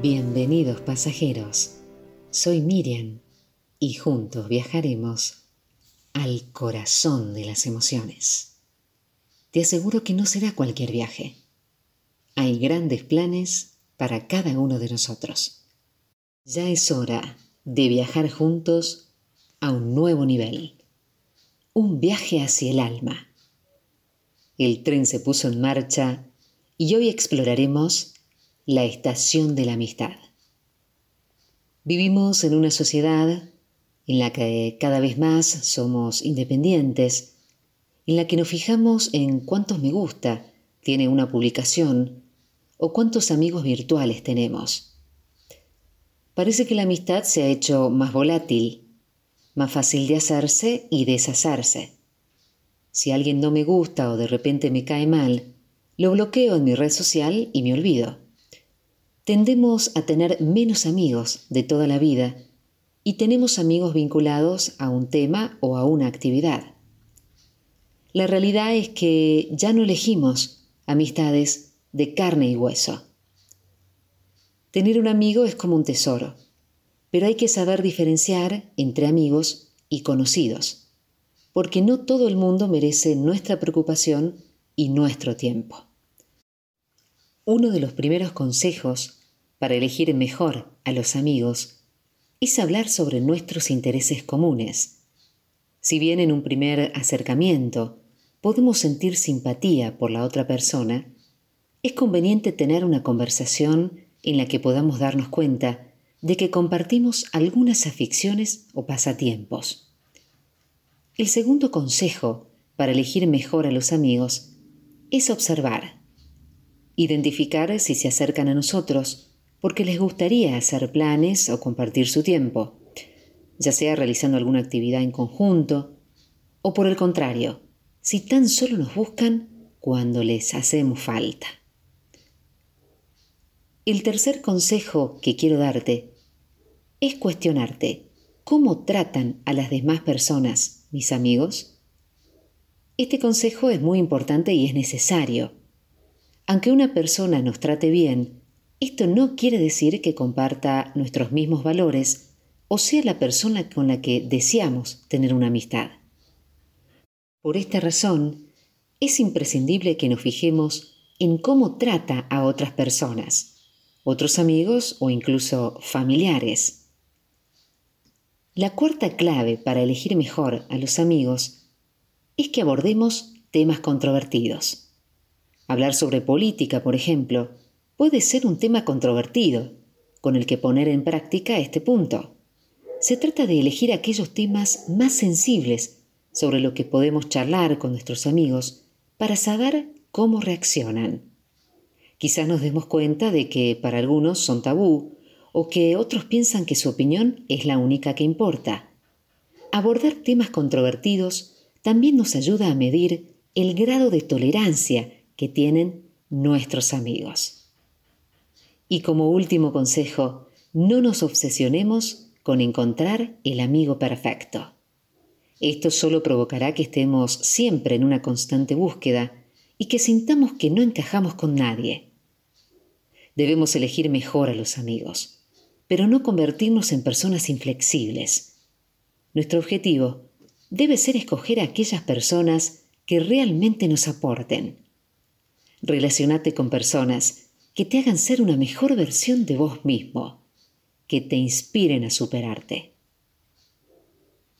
Bienvenidos pasajeros, soy Miriam y juntos viajaremos al corazón de las emociones. Te aseguro que no será cualquier viaje. Hay grandes planes para cada uno de nosotros. Ya es hora de viajar juntos a un nuevo nivel. Un viaje hacia el alma. El tren se puso en marcha y hoy exploraremos la estación de la amistad. Vivimos en una sociedad en la que cada vez más somos independientes, en la que nos fijamos en cuántos me gusta tiene una publicación o cuántos amigos virtuales tenemos. Parece que la amistad se ha hecho más volátil, más fácil de hacerse y deshacerse. Si alguien no me gusta o de repente me cae mal, lo bloqueo en mi red social y me olvido tendemos a tener menos amigos de toda la vida y tenemos amigos vinculados a un tema o a una actividad. La realidad es que ya no elegimos amistades de carne y hueso. Tener un amigo es como un tesoro, pero hay que saber diferenciar entre amigos y conocidos, porque no todo el mundo merece nuestra preocupación y nuestro tiempo. Uno de los primeros consejos para elegir mejor a los amigos es hablar sobre nuestros intereses comunes. Si bien en un primer acercamiento podemos sentir simpatía por la otra persona, es conveniente tener una conversación en la que podamos darnos cuenta de que compartimos algunas aficiones o pasatiempos. El segundo consejo para elegir mejor a los amigos es observar, identificar si se acercan a nosotros porque les gustaría hacer planes o compartir su tiempo, ya sea realizando alguna actividad en conjunto, o por el contrario, si tan solo nos buscan cuando les hacemos falta. El tercer consejo que quiero darte es cuestionarte cómo tratan a las demás personas, mis amigos. Este consejo es muy importante y es necesario. Aunque una persona nos trate bien, esto no quiere decir que comparta nuestros mismos valores o sea la persona con la que deseamos tener una amistad. Por esta razón, es imprescindible que nos fijemos en cómo trata a otras personas, otros amigos o incluso familiares. La cuarta clave para elegir mejor a los amigos es que abordemos temas controvertidos. Hablar sobre política, por ejemplo, puede ser un tema controvertido, con el que poner en práctica este punto. Se trata de elegir aquellos temas más sensibles sobre lo que podemos charlar con nuestros amigos para saber cómo reaccionan. Quizás nos demos cuenta de que para algunos son tabú o que otros piensan que su opinión es la única que importa. Abordar temas controvertidos también nos ayuda a medir el grado de tolerancia que tienen nuestros amigos. Y como último consejo, no nos obsesionemos con encontrar el amigo perfecto. Esto solo provocará que estemos siempre en una constante búsqueda y que sintamos que no encajamos con nadie. Debemos elegir mejor a los amigos, pero no convertirnos en personas inflexibles. Nuestro objetivo debe ser escoger a aquellas personas que realmente nos aporten. Relacionate con personas que te hagan ser una mejor versión de vos mismo, que te inspiren a superarte.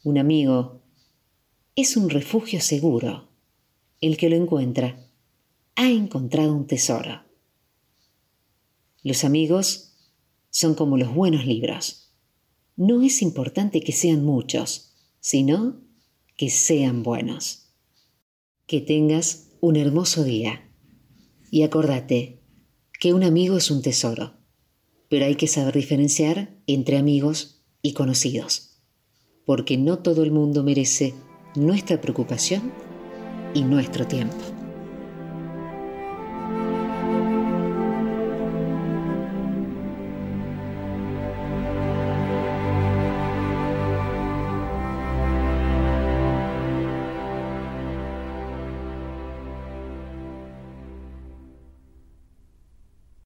Un amigo es un refugio seguro. El que lo encuentra ha encontrado un tesoro. Los amigos son como los buenos libros. No es importante que sean muchos, sino que sean buenos. Que tengas un hermoso día. Y acordate, que un amigo es un tesoro, pero hay que saber diferenciar entre amigos y conocidos, porque no todo el mundo merece nuestra preocupación y nuestro tiempo.